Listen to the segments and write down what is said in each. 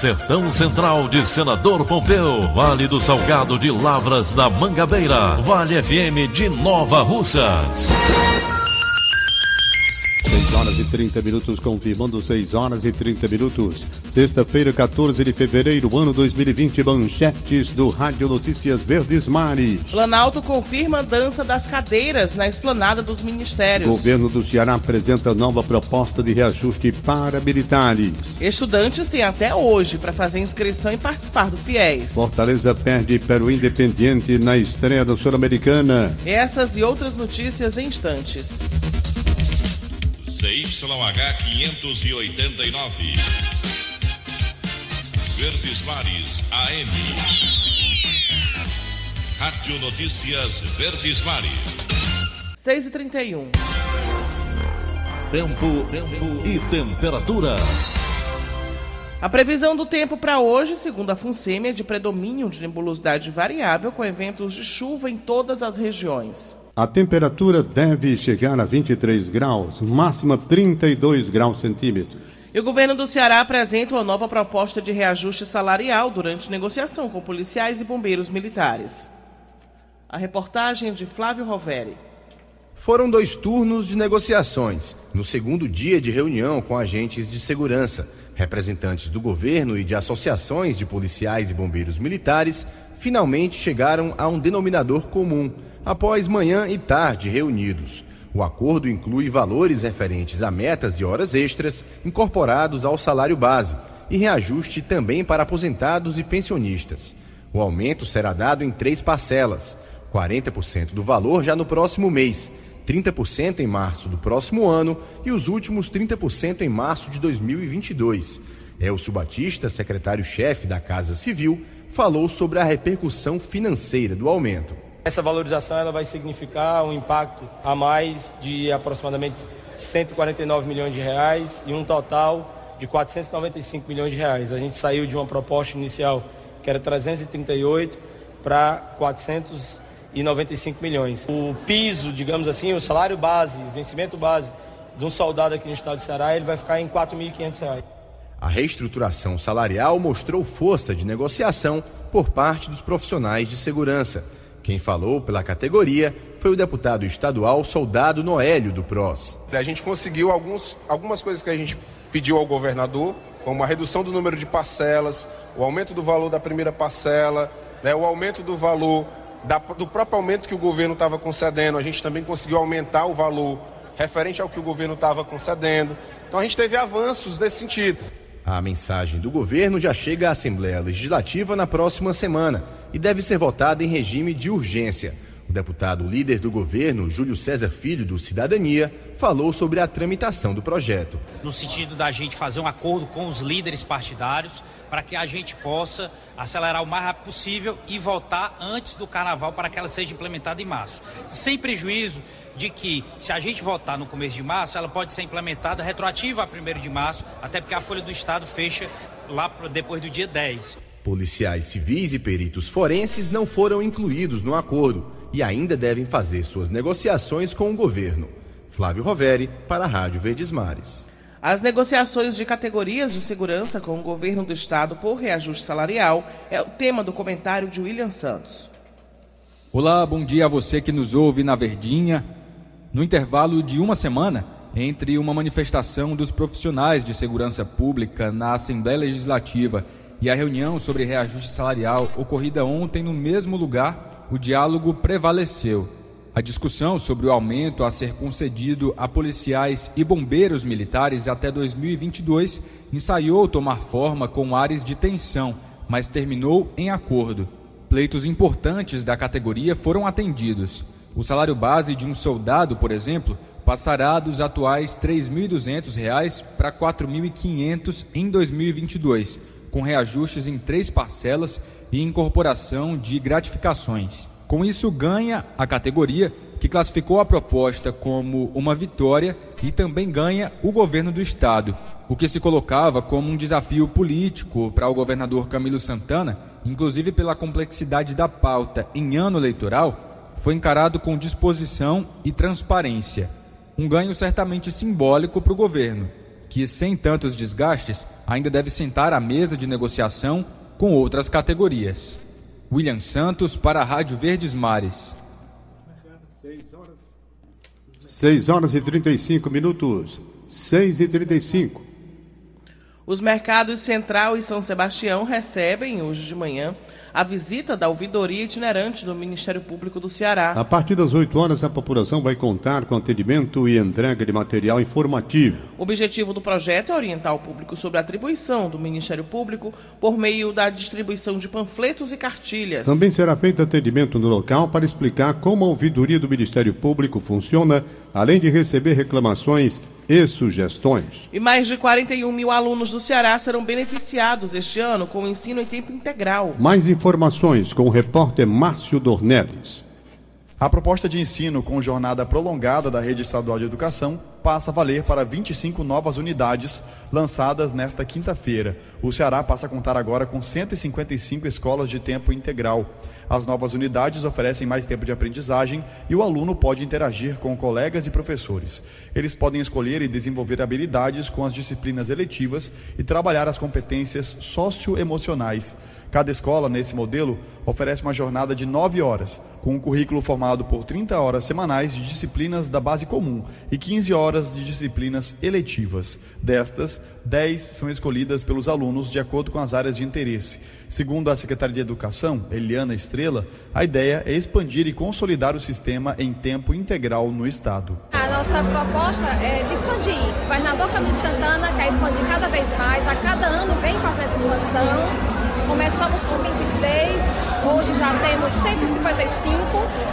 Sertão Central de Senador Pompeu, Vale do Salgado de Lavras da Mangabeira, Vale FM de Nova Russas. 6 horas e 30 minutos, confirmando 6 horas e 30 minutos. Sexta-feira, 14 de fevereiro, ano 2020, manchetes do Rádio Notícias Verdes Mares. Planalto confirma dança das cadeiras na esplanada dos ministérios. Governo do Ceará apresenta nova proposta de reajuste para militares. Estudantes têm até hoje para fazer inscrição e participar do FIES. Fortaleza perde para o Independiente na estreia da Sul-Americana. Essas e outras notícias em instantes. CYH 589. Verdes Mares AM. Rádio Notícias Verdes Mares. 6 e 31 Tempo, tempo e temperatura. A previsão do tempo para hoje, segundo a FUNSEMI, é de predomínio de nebulosidade variável com eventos de chuva em todas as regiões. A temperatura deve chegar a 23 graus, máxima 32 graus centímetros. E o governo do Ceará apresenta uma nova proposta de reajuste salarial durante negociação com policiais e bombeiros militares. A reportagem é de Flávio Roveri. Foram dois turnos de negociações. No segundo dia de reunião com agentes de segurança, representantes do governo e de associações de policiais e bombeiros militares finalmente chegaram a um denominador comum após manhã e tarde reunidos. O acordo inclui valores referentes a metas e horas extras incorporados ao salário base e reajuste também para aposentados e pensionistas. O aumento será dado em três parcelas: 40% do valor já no próximo mês, 30% em março do próximo ano e os últimos 30% em março de 2022. Elcio Batista, secretário-chefe da Casa Civil, falou sobre a repercussão financeira do aumento. Essa valorização ela vai significar um impacto a mais de aproximadamente 149 milhões de reais e um total de 495 milhões de reais. A gente saiu de uma proposta inicial que era 338 para 495 milhões. O piso, digamos assim, o salário base, o vencimento base de um soldado aqui no estado de Ceará, ele vai ficar em 4.500 reais. A reestruturação salarial mostrou força de negociação por parte dos profissionais de segurança quem falou pela categoria foi o deputado estadual Soldado Noélio do PROS. A gente conseguiu alguns, algumas coisas que a gente pediu ao governador, como a redução do número de parcelas, o aumento do valor da primeira parcela, né, o aumento do valor da, do próprio aumento que o governo estava concedendo. A gente também conseguiu aumentar o valor referente ao que o governo estava concedendo. Então a gente teve avanços nesse sentido. A mensagem do governo já chega à Assembleia Legislativa na próxima semana e deve ser votada em regime de urgência. O deputado líder do governo, Júlio César Filho, do Cidadania, falou sobre a tramitação do projeto. No sentido da gente fazer um acordo com os líderes partidários para que a gente possa acelerar o mais rápido possível e votar antes do carnaval para que ela seja implementada em março. Sem prejuízo de que, se a gente votar no começo de março, ela pode ser implementada retroativa a 1 de março, até porque a Folha do Estado fecha lá depois do dia 10. Policiais civis e peritos forenses não foram incluídos no acordo e ainda devem fazer suas negociações com o governo. Flávio Roveri, para a Rádio Verdes Mares. As negociações de categorias de segurança com o governo do estado por reajuste salarial é o tema do comentário de William Santos. Olá, bom dia a você que nos ouve na Verdinha. No intervalo de uma semana, entre uma manifestação dos profissionais de segurança pública na Assembleia Legislativa e a reunião sobre reajuste salarial ocorrida ontem no mesmo lugar, o diálogo prevaleceu. A discussão sobre o aumento a ser concedido a policiais e bombeiros militares até 2022 ensaiou tomar forma com áreas de tensão, mas terminou em acordo. Pleitos importantes da categoria foram atendidos. O salário base de um soldado, por exemplo, passará dos atuais R$ 3.200 para R$ 4.500 em 2022, com reajustes em três parcelas e incorporação de gratificações. Com isso, ganha a categoria, que classificou a proposta como uma vitória, e também ganha o governo do estado, o que se colocava como um desafio político para o governador Camilo Santana, inclusive pela complexidade da pauta em ano eleitoral, foi encarado com disposição e transparência. Um ganho certamente simbólico para o governo, que, sem tantos desgastes, ainda deve sentar à mesa de negociação com outras categorias. William Santos para a Rádio Verdes Mares. 6 horas e 35 minutos. 6 e 35. Os mercados Central e São Sebastião recebem hoje de manhã a visita da ouvidoria itinerante do Ministério Público do Ceará. A partir das 8 horas, a população vai contar com atendimento e entrega de material informativo. O objetivo do projeto é orientar o público sobre a atribuição do Ministério Público por meio da distribuição de panfletos e cartilhas. Também será feito atendimento no local para explicar como a ouvidoria do Ministério Público funciona, além de receber reclamações e sugestões. E mais de 41 mil alunos do Ceará serão beneficiados este ano com o ensino em tempo integral. Mais informações com o repórter Márcio Dornelles. A proposta de ensino com jornada prolongada da Rede Estadual de Educação passa a valer para 25 novas unidades lançadas nesta quinta-feira. O Ceará passa a contar agora com 155 escolas de tempo integral. As novas unidades oferecem mais tempo de aprendizagem e o aluno pode interagir com colegas e professores. Eles podem escolher e desenvolver habilidades com as disciplinas eletivas e trabalhar as competências socioemocionais. Cada escola, nesse modelo, oferece uma jornada de 9 horas, com um currículo formado por 30 horas semanais de disciplinas da base comum e 15 horas de disciplinas eletivas. Destas, 10 são escolhidas pelos alunos de acordo com as áreas de interesse. Segundo a secretária de Educação, Eliana Estrela, a ideia é expandir e consolidar o sistema em tempo integral no Estado. A nossa proposta é de expandir. O governador Camilo Santana quer expandir cada vez mais, a cada ano vem fazendo essa expansão. Começamos com 26, hoje já temos 155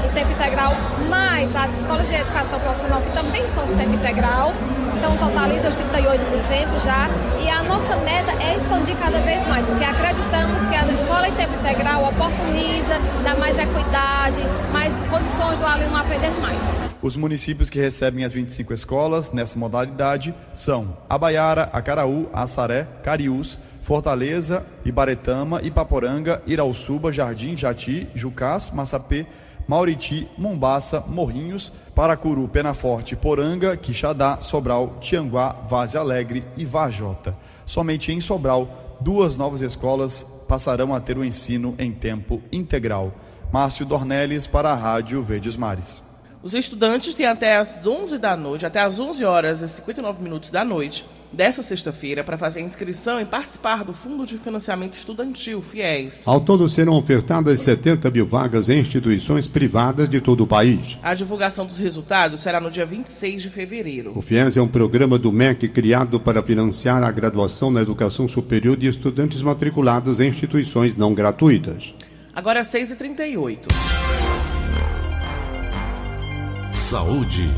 de tempo integral, mais as escolas de educação profissional que também são de tempo integral. Então totaliza os 38% já. E a nossa meta é expandir cada vez mais, porque acreditamos que a escola em tempo integral oportuniza, dá mais equidade, mais condições do aluno aprender mais. Os municípios que recebem as 25 escolas nessa modalidade são Abaiara, Acaraú, Assaré, Cariús, Fortaleza, Ibaretama, Ipaporanga, Irauçuba, Jardim, Jati, Jucás, Massapê, Mauriti, Mombaça, Morrinhos, Paracuru, Penaforte, Poranga, Quixadá, Sobral, Tianguá, Vaze Alegre e Vajota. Somente em Sobral, duas novas escolas passarão a ter o ensino em tempo integral. Márcio Dornelles para a Rádio Verdes Mares. Os estudantes têm até as 11 da noite, até as 11 horas e 59 minutos da noite, dessa sexta-feira para fazer a inscrição e participar do Fundo de Financiamento Estudantil, FIES. Ao todo serão ofertadas 70 mil vagas em instituições privadas de todo o país. A divulgação dos resultados será no dia 26 de fevereiro. O FIES é um programa do MEC criado para financiar a graduação na educação superior de estudantes matriculados em instituições não gratuitas. Agora 6h38. Saúde.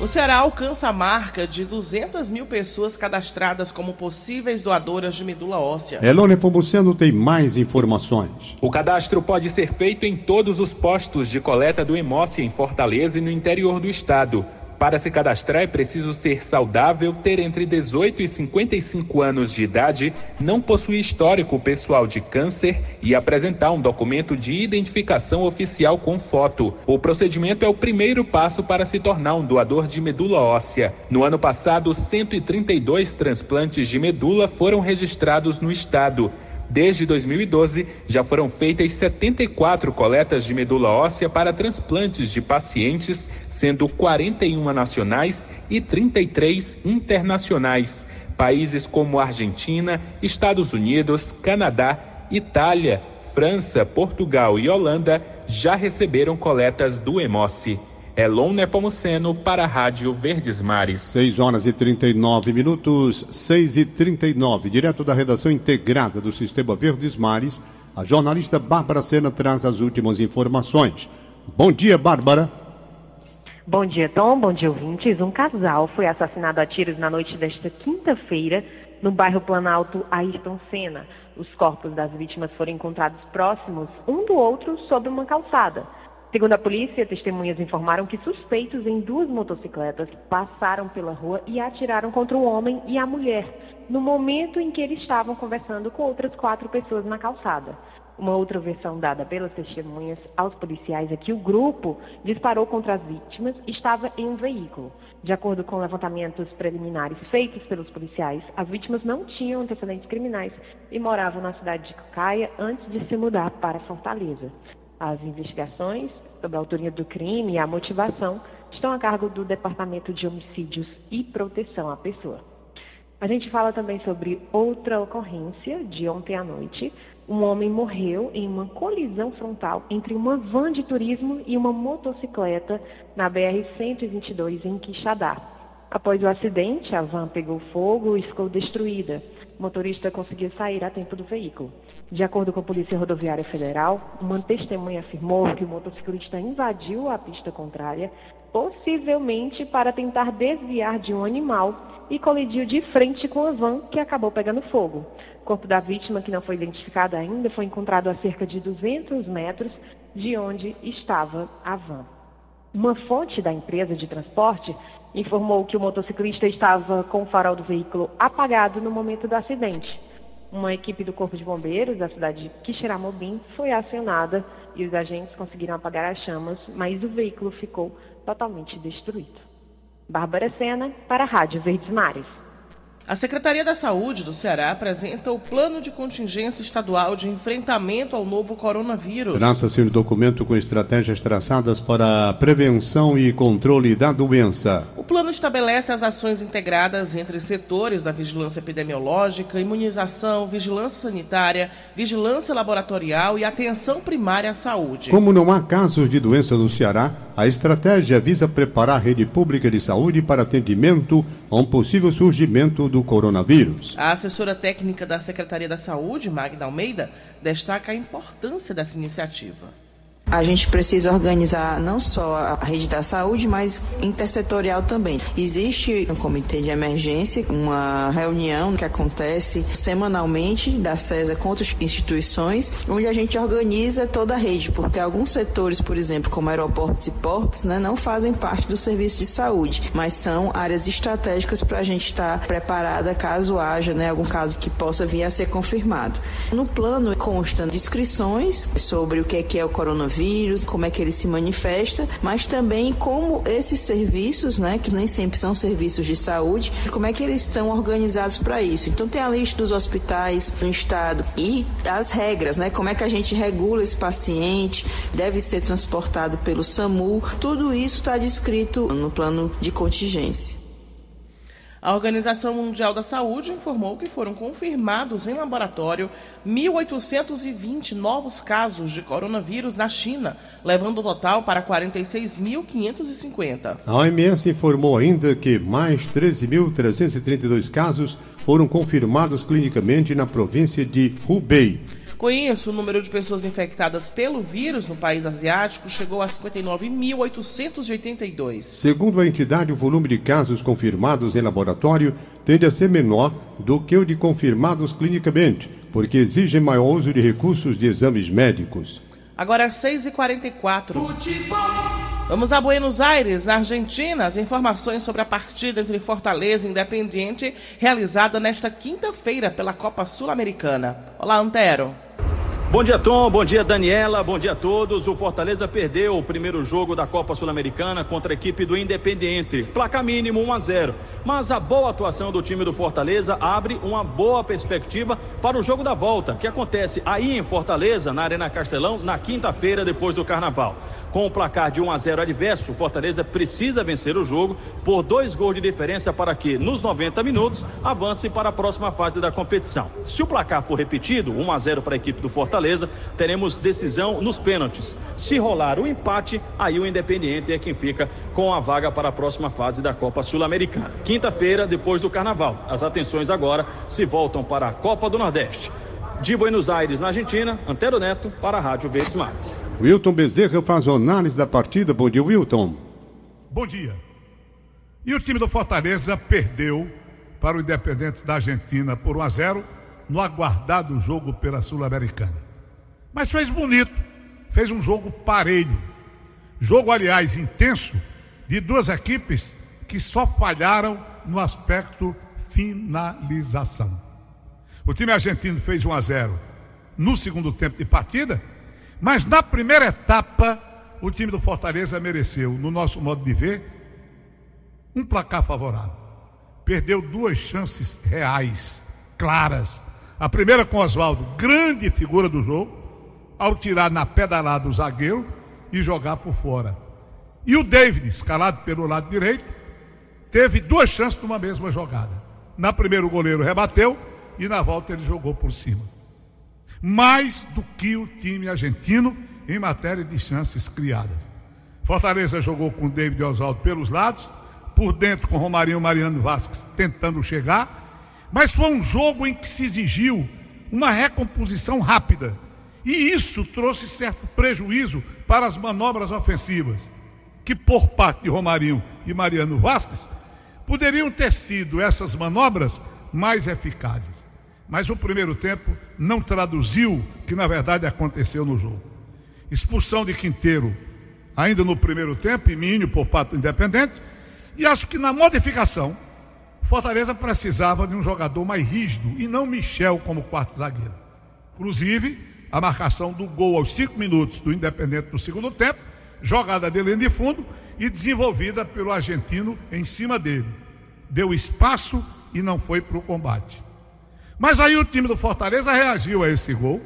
O Ceará alcança a marca de 200 mil pessoas cadastradas como possíveis doadoras de medula óssea. Elone Pomuceno tem mais informações. O cadastro pode ser feito em todos os postos de coleta do Hemócia em Fortaleza e no interior do estado. Para se cadastrar é preciso ser saudável, ter entre 18 e 55 anos de idade, não possuir histórico pessoal de câncer e apresentar um documento de identificação oficial com foto. O procedimento é o primeiro passo para se tornar um doador de medula óssea. No ano passado, 132 transplantes de medula foram registrados no estado. Desde 2012, já foram feitas 74 coletas de medula óssea para transplantes de pacientes, sendo 41 nacionais e 33 internacionais. Países como Argentina, Estados Unidos, Canadá, Itália, França, Portugal e Holanda já receberam coletas do Emoce. Elon Nepomuceno para a Rádio Verdes Mares. 6 horas e 39 minutos, 6 e 39, direto da redação integrada do Sistema Verdes Mares, a jornalista Bárbara Sena traz as últimas informações. Bom dia, Bárbara. Bom dia, Tom. Bom dia, ouvintes. Um casal foi assassinado a tiros na noite desta quinta-feira no bairro Planalto Ayrton Senna. Os corpos das vítimas foram encontrados próximos um do outro sobre uma calçada. Segundo a polícia, testemunhas informaram que suspeitos em duas motocicletas passaram pela rua e atiraram contra o homem e a mulher, no momento em que eles estavam conversando com outras quatro pessoas na calçada. Uma outra versão dada pelas testemunhas aos policiais é que o grupo disparou contra as vítimas e estava em um veículo. De acordo com levantamentos preliminares feitos pelos policiais, as vítimas não tinham antecedentes criminais e moravam na cidade de Caia antes de se mudar para Fortaleza. As investigações sobre a autoria do crime e a motivação estão a cargo do Departamento de Homicídios e Proteção à Pessoa. A gente fala também sobre outra ocorrência de ontem à noite. Um homem morreu em uma colisão frontal entre uma van de turismo e uma motocicleta na BR-122 em Quixadá. Após o acidente, a van pegou fogo e ficou destruída. O motorista conseguiu sair a tempo do veículo. De acordo com a Polícia Rodoviária Federal, uma testemunha afirmou que o motociclista invadiu a pista contrária, possivelmente para tentar desviar de um animal e colidiu de frente com a van, que acabou pegando fogo. O corpo da vítima, que não foi identificado ainda, foi encontrado a cerca de 200 metros de onde estava a van. Uma fonte da empresa de transporte informou que o motociclista estava com o farol do veículo apagado no momento do acidente. Uma equipe do Corpo de Bombeiros da cidade de Quixeramobim foi acionada e os agentes conseguiram apagar as chamas, mas o veículo ficou totalmente destruído. Bárbara Sena, para a Rádio Verdes Mares. A Secretaria da Saúde do Ceará apresenta o Plano de Contingência Estadual de Enfrentamento ao Novo Coronavírus. Trata-se de um documento com estratégias traçadas para a prevenção e controle da doença. O plano estabelece as ações integradas entre setores da vigilância epidemiológica, imunização, vigilância sanitária, vigilância laboratorial e atenção primária à saúde. Como não há casos de doença no Ceará, a estratégia visa preparar a rede pública de saúde para atendimento a um possível surgimento do coronavírus. A assessora técnica da Secretaria da Saúde, Magda Almeida, destaca a importância dessa iniciativa. A gente precisa organizar não só a rede da saúde, mas intersetorial também. Existe um comitê de emergência, uma reunião que acontece semanalmente da CESA com outras instituições, onde a gente organiza toda a rede, porque alguns setores, por exemplo, como aeroportos e portos, né, não fazem parte do serviço de saúde, mas são áreas estratégicas para a gente estar preparada caso haja né, algum caso que possa vir a ser confirmado. No plano constam descrições sobre o que é o coronavírus vírus, como é que ele se manifesta, mas também como esses serviços, né, que nem sempre são serviços de saúde, como é que eles estão organizados para isso. Então tem a lista dos hospitais no estado e as regras, né, como é que a gente regula esse paciente, deve ser transportado pelo SAMU, tudo isso está descrito no plano de contingência. A Organização Mundial da Saúde informou que foram confirmados em laboratório 1.820 novos casos de coronavírus na China, levando o total para 46.550. A OMS informou ainda que mais 13.332 casos foram confirmados clinicamente na província de Hubei. Com isso, o número de pessoas infectadas pelo vírus no país asiático chegou a 59.882. Segundo a entidade, o volume de casos confirmados em laboratório tende a ser menor do que o de confirmados clinicamente, porque exigem maior uso de recursos de exames médicos. Agora é 6h44. Vamos a Buenos Aires, na Argentina. As informações sobre a partida entre Fortaleza e Independiente, realizada nesta quinta-feira pela Copa Sul-Americana. Olá, Antero. Bom dia, Tom. Bom dia, Daniela. Bom dia a todos. O Fortaleza perdeu o primeiro jogo da Copa Sul-Americana contra a equipe do Independiente. Placa mínimo 1 a 0. Mas a boa atuação do time do Fortaleza abre uma boa perspectiva para o jogo da volta, que acontece aí em Fortaleza, na Arena Castelão, na quinta-feira depois do Carnaval. Com o placar de 1 a 0 adverso, o Fortaleza precisa vencer o jogo por dois gols de diferença para que, nos 90 minutos, avance para a próxima fase da competição. Se o placar for repetido, 1 a 0 para a equipe do Fortaleza, teremos decisão nos pênaltis. Se rolar o empate, aí o Independiente é quem fica com a vaga para a próxima fase da Copa Sul-Americana. Quinta-feira, depois do Carnaval. As atenções agora se voltam para a Copa do Nordeste. De Buenos Aires, na Argentina, Antero Neto, para a Rádio Verdes Mares. Wilton Bezerra faz uma análise da partida. Bom dia, Wilton. Bom dia. E o time do Fortaleza perdeu para o Independente da Argentina por 1 a 0 no aguardado jogo pela Sul-Americana. Mas fez bonito, fez um jogo parelho. Jogo, aliás, intenso, de duas equipes que só falharam no aspecto finalização. O time argentino fez 1 a 0 no segundo tempo de partida, mas na primeira etapa o time do Fortaleza mereceu, no nosso modo de ver, um placar favorável. Perdeu duas chances reais, claras. A primeira com Oswaldo, grande figura do jogo, ao tirar na pedalada o zagueiro e jogar por fora. E o David, escalado pelo lado direito, teve duas chances numa mesma jogada. Na primeira o goleiro rebateu e na volta ele jogou por cima. Mais do que o time argentino em matéria de chances criadas. Fortaleza jogou com David Oswaldo pelos lados, por dentro com Romarinho Mariano Vasquez tentando chegar, mas foi um jogo em que se exigiu uma recomposição rápida. E isso trouxe certo prejuízo para as manobras ofensivas, que por parte de Romarinho e Mariano Vasquez poderiam ter sido essas manobras mais eficazes. Mas o primeiro tempo não traduziu o que na verdade aconteceu no jogo. Expulsão de Quinteiro ainda no primeiro tempo, e Minho por parte do Independente. E acho que na modificação, Fortaleza precisava de um jogador mais rígido e não Michel como quarto zagueiro. Inclusive, a marcação do gol aos cinco minutos do Independente no segundo tempo, jogada dele de fundo e desenvolvida pelo argentino em cima dele. Deu espaço e não foi para o combate. Mas aí o time do Fortaleza reagiu a esse gol,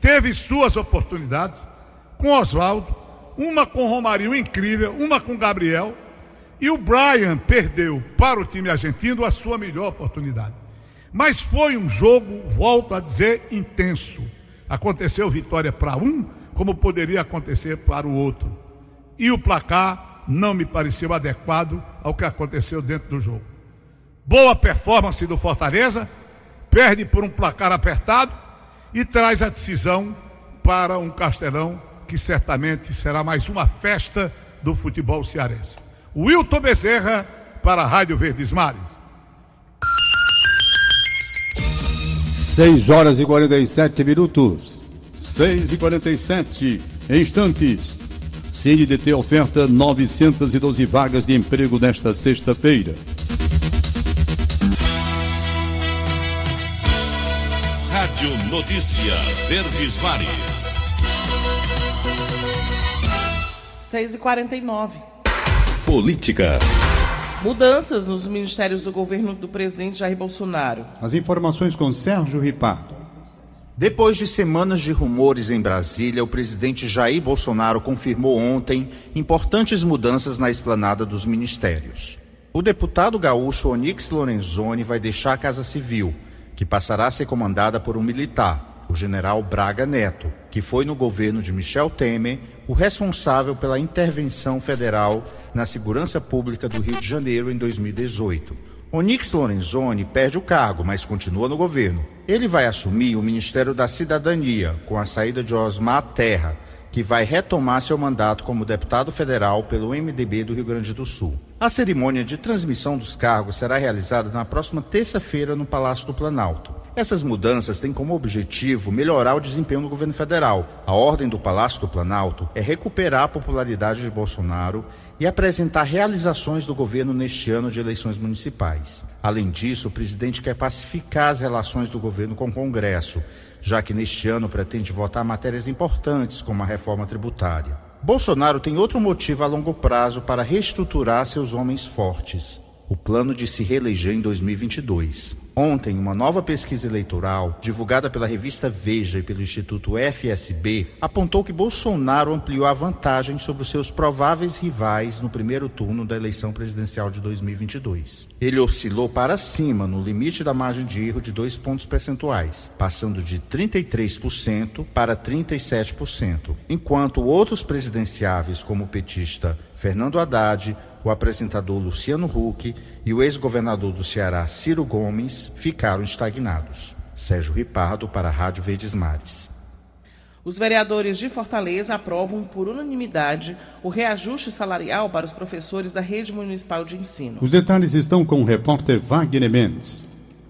teve suas oportunidades com Oswaldo, uma com Romarinho incrível, uma com Gabriel, e o Brian perdeu para o time argentino a sua melhor oportunidade. Mas foi um jogo, volto a dizer, intenso. Aconteceu vitória para um, como poderia acontecer para o outro. E o placar não me pareceu adequado ao que aconteceu dentro do jogo. Boa performance do Fortaleza, perde por um placar apertado e traz a decisão para um Castelão que certamente será mais uma festa do futebol cearense. Wilton Bezerra para a Rádio Verdes Mares. 6 horas e 47 minutos. 6 e 47 instantes. CNDT oferta 912 vagas de emprego nesta sexta-feira. Rádio Notícia Verdes Mares. 6 e 49 Política. Mudanças nos ministérios do governo do presidente Jair Bolsonaro. As informações com Sérgio Ripardo. Depois de semanas de rumores em Brasília, o presidente Jair Bolsonaro confirmou ontem importantes mudanças na esplanada dos ministérios. O deputado gaúcho Onix Lorenzoni vai deixar a Casa Civil, que passará a ser comandada por um militar, o general Braga Neto, que foi no governo de Michel Temer o responsável pela intervenção federal na segurança pública do Rio de Janeiro em 2018. Onix Lorenzoni perde o cargo, mas continua no governo. Ele vai assumir o Ministério da Cidadania com a saída de Osmar Terra, que vai retomar seu mandato como deputado federal pelo MDB do Rio Grande do Sul. A cerimônia de transmissão dos cargos será realizada na próxima terça-feira no Palácio do Planalto. Essas mudanças têm como objetivo melhorar o desempenho do governo federal. A ordem do Palácio do Planalto é recuperar a popularidade de Bolsonaro e apresentar realizações do governo neste ano de eleições municipais. Além disso, o presidente quer pacificar as relações do governo com o Congresso, já que neste ano pretende votar matérias importantes como a reforma tributária. Bolsonaro tem outro motivo a longo prazo para reestruturar seus homens fortes o plano de se reeleger em 2022. Ontem, uma nova pesquisa eleitoral, divulgada pela revista Veja e pelo Instituto FSB, apontou que Bolsonaro ampliou a vantagem sobre os seus prováveis rivais no primeiro turno da eleição presidencial de 2022. Ele oscilou para cima no limite da margem de erro de dois pontos percentuais, passando de 33% para 37%, enquanto outros presidenciáveis, como o petista Fernando Haddad, o apresentador Luciano Huck e o ex-governador do Ceará Ciro Gomes ficaram estagnados. Sérgio Ripardo para a Rádio Verdes Mares. Os vereadores de Fortaleza aprovam por unanimidade o reajuste salarial para os professores da rede municipal de ensino. Os detalhes estão com o repórter Wagner Mendes.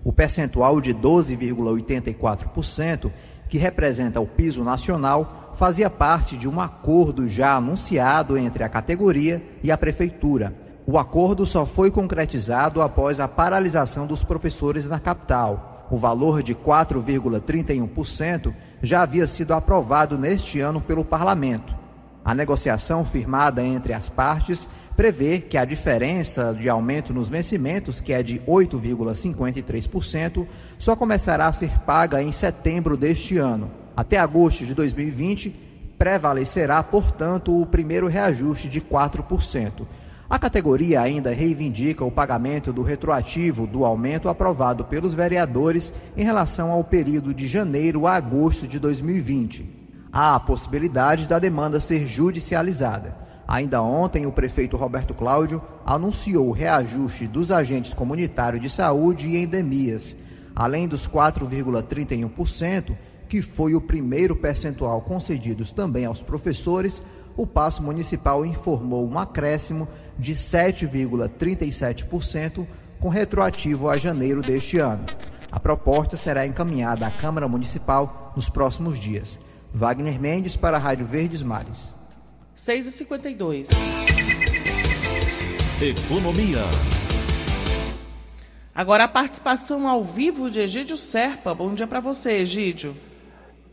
O percentual de 12,84%, que representa o piso nacional, fazia parte de um acordo já anunciado entre a categoria e a prefeitura. O acordo só foi concretizado após a paralisação dos professores na capital. O valor de 4,31% já havia sido aprovado neste ano pelo parlamento. A negociação firmada entre as partes prevê que a diferença de aumento nos vencimentos, que é de 8,53%, só começará a ser paga em setembro deste ano. Até agosto de 2020, prevalecerá, portanto, o primeiro reajuste de 4%. A categoria ainda reivindica o pagamento do retroativo do aumento aprovado pelos vereadores em relação ao período de janeiro a agosto de 2020. Há a possibilidade da demanda ser judicializada. Ainda ontem, o prefeito Roberto Cláudio anunciou o reajuste dos agentes comunitários de saúde e endemias, além dos 4,31% que foi o primeiro percentual concedido também aos professores, o Passo Municipal informou um acréscimo de 7,37% com retroativo a janeiro deste ano. A proposta será encaminhada à Câmara Municipal nos próximos dias. Wagner Mendes para a Rádio Verdes Mares. 6h52. Economia. Agora a participação ao vivo de Egídio Serpa. Bom dia para você, Egídio.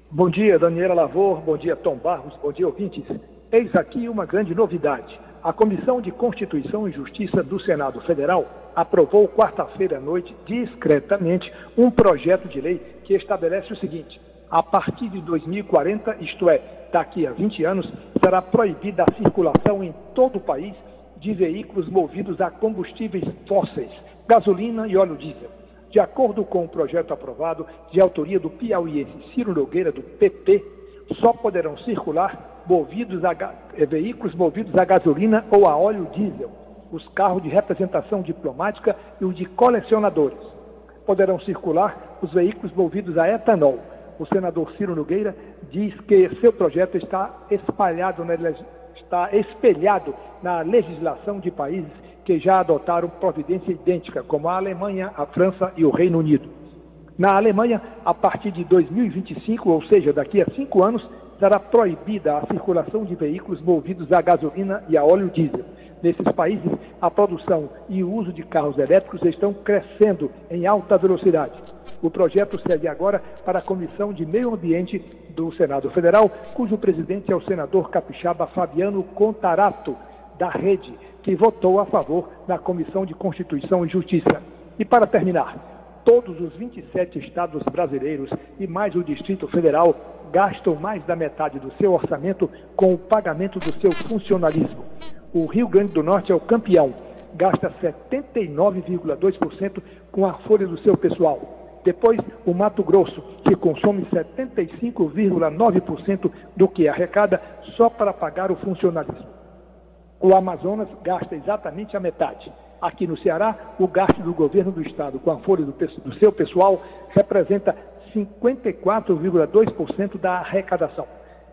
Bom dia, Daniela Lavor. Bom dia, Tom Barros. Bom dia, ouvintes. Eis aqui uma grande novidade. A Comissão de Constituição e Justiça do Senado Federal aprovou quarta-feira à noite, discretamente, um projeto de lei que estabelece o seguinte: a partir de 2040, isto é, daqui a 20 anos, será proibida a circulação em todo o país de veículos movidos a combustíveis fósseis, gasolina e óleo diesel. De acordo com o projeto aprovado, de autoria do piauiense Ciro Nogueira, do PP, só poderão circular movidos a, eh, veículos movidos a gasolina ou a óleo diesel, os carros de representação diplomática e os de colecionadores. Poderão circular os veículos movidos a etanol. O senador Ciro Nogueira diz que seu projeto está espalhado, na, está espelhado na legislação de países que já adotaram providência idêntica, como a Alemanha, a França e o Reino Unido. Na Alemanha, a partir de 2025, ou seja, daqui a cinco anos, será proibida a circulação de veículos movidos a gasolina e a óleo diesel. Nesses países, a produção e o uso de carros elétricos estão crescendo em alta velocidade. O projeto segue agora para a Comissão de Meio Ambiente do Senado Federal, cujo presidente é o senador capixaba Fabiano Contarato, da Rede, que votou a favor na Comissão de Constituição e Justiça. E para terminar, todos os 27 estados brasileiros e mais o Distrito Federal gastam mais da metade do seu orçamento com o pagamento do seu funcionalismo. O Rio Grande do Norte é o campeão, gasta 79,2% com a folha do seu pessoal. Depois, o Mato Grosso, que consome 75,9% do que arrecada só para pagar o funcionalismo. O Amazonas gasta exatamente a metade. Aqui no Ceará, o gasto do governo do estado com a folha do, do seu pessoal representa 54,2% da arrecadação.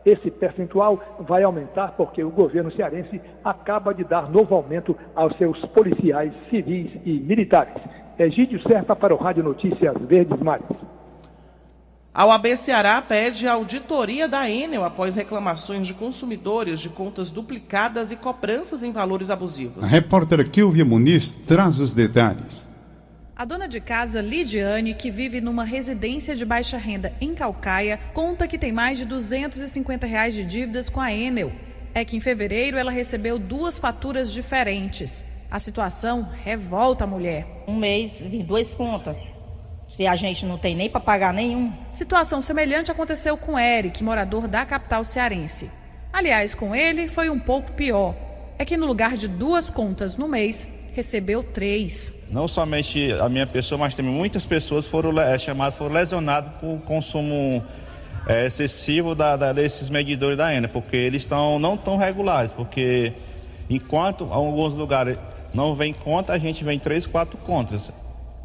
Esse percentual vai aumentar porque o governo cearense acaba de dar novo aumento aos seus policiais civis e militares. Egídio Serpa para o Rádio Notícias Verdes Mares. A OAB Ceará pede auditoria da Enel após reclamações de consumidores de contas duplicadas e cobranças em valores abusivos. A repórter Kilvia Muniz traz os detalhes. A dona de casa, Lidiane, que vive numa residência de baixa renda em Calcaia, conta que tem mais de 250 reais de dívidas com a Enel. É que em fevereiro ela recebeu duas faturas diferentes. A situação revolta a mulher. Um mês, vi duas contas. Se a gente não tem nem para pagar nenhum. Situação semelhante aconteceu com Eric, morador da capital cearense. Aliás, com ele foi um pouco pior. É que no lugar de duas contas no mês, recebeu três. Não somente a minha pessoa, mas também muitas pessoas foram é, chamadas, foram lesionadas por consumo é, excessivo da, da, desses medidores da ENA, porque eles estão não tão regulares, porque enquanto alguns lugares não vem conta, a gente vem três, quatro contas.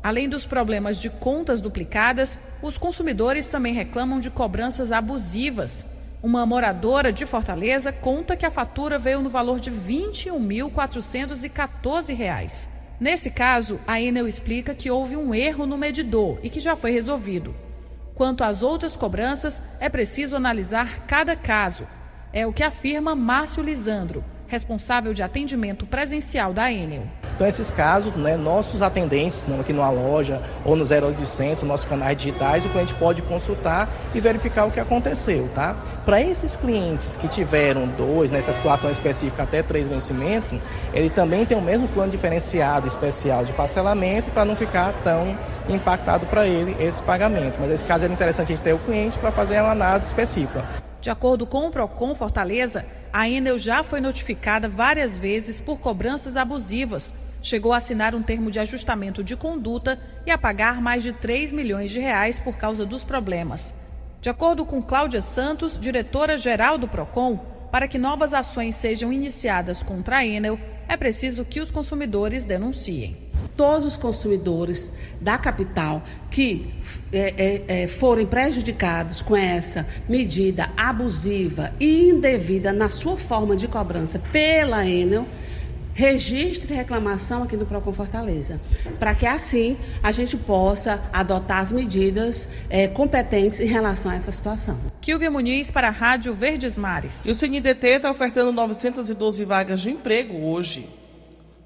Além dos problemas de contas duplicadas, os consumidores também reclamam de cobranças abusivas. Uma moradora de Fortaleza conta que a fatura veio no valor de R$ 21.414. Nesse caso, a Enel explica que houve um erro no medidor e que já foi resolvido. Quanto às outras cobranças, é preciso analisar cada caso. É o que afirma Márcio Lisandro, responsável de atendimento presencial da Enel. Então, esses casos, né, nossos atendentes, não aqui numa loja ou no 0800, nossos canais digitais, o cliente pode consultar e verificar o que aconteceu, tá? Para esses clientes que tiveram dois, nessa situação específica, até três vencimentos, ele também tem o mesmo plano diferenciado especial de parcelamento para não ficar tão impactado para ele esse pagamento. Mas nesse caso é interessante a gente ter o cliente para fazer uma análise específica. De acordo com o Procon Fortaleza, a Enel já foi notificada várias vezes por cobranças abusivas. Chegou a assinar um termo de ajustamento de conduta e a pagar mais de 3 milhões de reais por causa dos problemas. De acordo com Cláudia Santos, diretora-geral do Procon, para que novas ações sejam iniciadas contra a Enel, é preciso que os consumidores denunciem todos os consumidores da capital que é, é, é, forem prejudicados com essa medida abusiva e indevida na sua forma de cobrança pela Enel, registre reclamação aqui no Procon Fortaleza, para que assim a gente possa adotar as medidas é, competentes em relação a essa situação. Kilvia Muniz para a Rádio Verdes Mares. E o CNDT está ofertando 912 vagas de emprego hoje.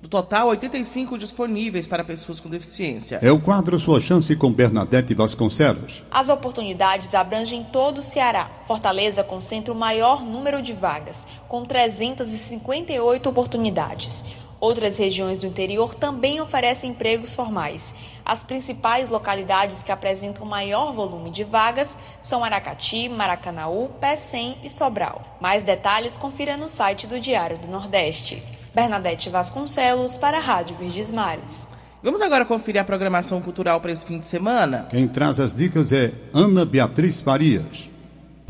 Do total, 85 disponíveis para pessoas com deficiência. É o quadro Sua Chance com Bernadette Vasconcelos. As oportunidades abrangem todo o Ceará. Fortaleza concentra o maior número de vagas, com 358 oportunidades. Outras regiões do interior também oferecem empregos formais. As principais localidades que apresentam maior volume de vagas são Aracati, Maracanaú, Pecém e Sobral. Mais detalhes confira no site do Diário do Nordeste. Bernadette Vasconcelos para a Rádio Verdes Mares. Vamos agora conferir a programação cultural para esse fim de semana? Quem traz as dicas é Ana Beatriz Farias.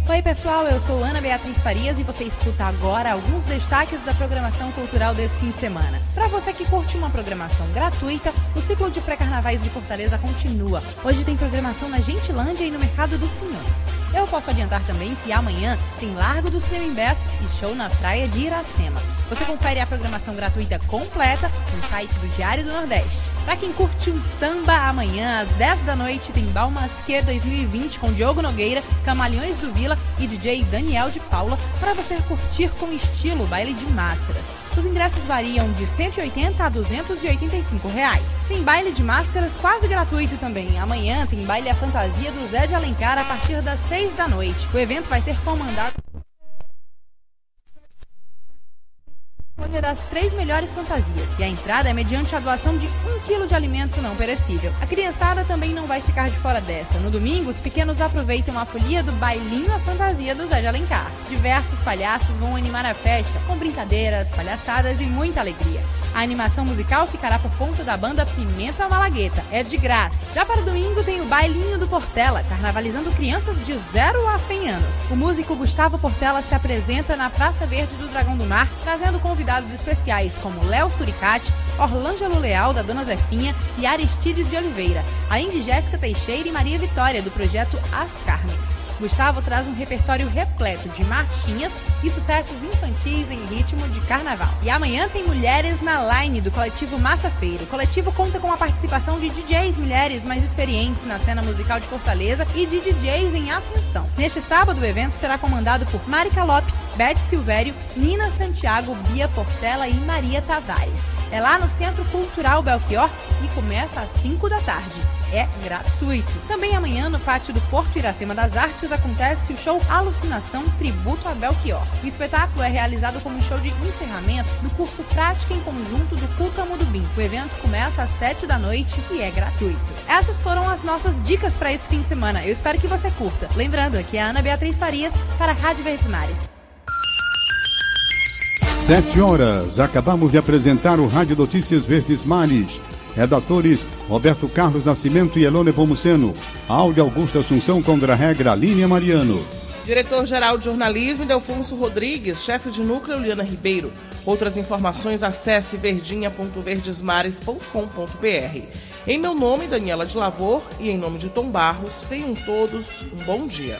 Oi, pessoal, eu sou Ana Beatriz Farias e você escuta agora alguns destaques da programação cultural desse fim de semana. Para você que curte uma programação gratuita, o ciclo de pré-carnavais de Fortaleza continua. Hoje tem programação na Gentilândia e no Mercado dos Pinhões. Eu posso adiantar também que amanhã tem Largo dos Tremembés e show na praia de Iracema. Você confere a programação gratuita completa no site do Diário do Nordeste. Para quem curte um samba, amanhã às 10 da noite tem Balmasque 2020 com Diogo Nogueira, Camaleões do Vila e DJ Daniel de Paula para você curtir com estilo baile de máscaras. Os ingressos variam de 180 a 285 reais. Tem baile de máscaras quase gratuito também. Amanhã tem baile a fantasia do Zé de Alencar a partir das 6 da noite. O evento vai ser comandado escolher as três melhores fantasias e a entrada é mediante a doação de um quilo de alimento não perecível. A criançada também não vai ficar de fora dessa. No domingo, os pequenos aproveitam a folia do bailinho a fantasia do Zé de Alencar. Diversos palhaços vão animar a festa com brincadeiras, palhaçadas e muita alegria. A animação musical ficará por conta da banda Pimenta Malagueta. É de graça. Já para domingo tem o Bailinho do Portela, carnavalizando crianças de 0 a 100 anos. O músico Gustavo Portela se apresenta na Praça Verde do Dragão do Mar, trazendo convidados especiais como Léo Suricati, Orlângelo Leal, da Dona Zefinha e Aristides de Oliveira, além de Jéssica Teixeira e Maria Vitória, do projeto As Carmes. Gustavo traz um repertório repleto de marchinhas e sucessos infantis em ritmo de carnaval. E amanhã tem Mulheres na Line do coletivo Massa Feira. O coletivo conta com a participação de DJs mulheres mais experientes na cena musical de Fortaleza e de DJs em ascensão. Neste sábado, o evento será comandado por Mari Calope Beth Silvério, Nina Santiago, Bia Portela e Maria Tavares. É lá no Centro Cultural Belchior e começa às 5 da tarde. É gratuito. Também amanhã, no pátio do Porto Iracema das Artes, acontece o show Alucinação Tributo a Belchior. O espetáculo é realizado como show de encerramento do curso Prática em Conjunto do Cúcamo do Bim. O evento começa às 7 da noite e é gratuito. Essas foram as nossas dicas para esse fim de semana. Eu espero que você curta. Lembrando, aqui é a Ana Beatriz Farias para a Rádio Verdes Mares. Sete horas. Acabamos de apresentar o Rádio Notícias Verdes Mares. Redatores Roberto Carlos Nascimento e Elone Pomuceno. Áudio Augusto Assunção contra a regra Línia Mariano. Diretor-geral de jornalismo Delfonso Rodrigues, chefe de núcleo Liana Ribeiro. Outras informações acesse verdinha.verdesmares.com.br. Em meu nome, Daniela de Lavor, e em nome de Tom Barros, tenham todos um bom dia.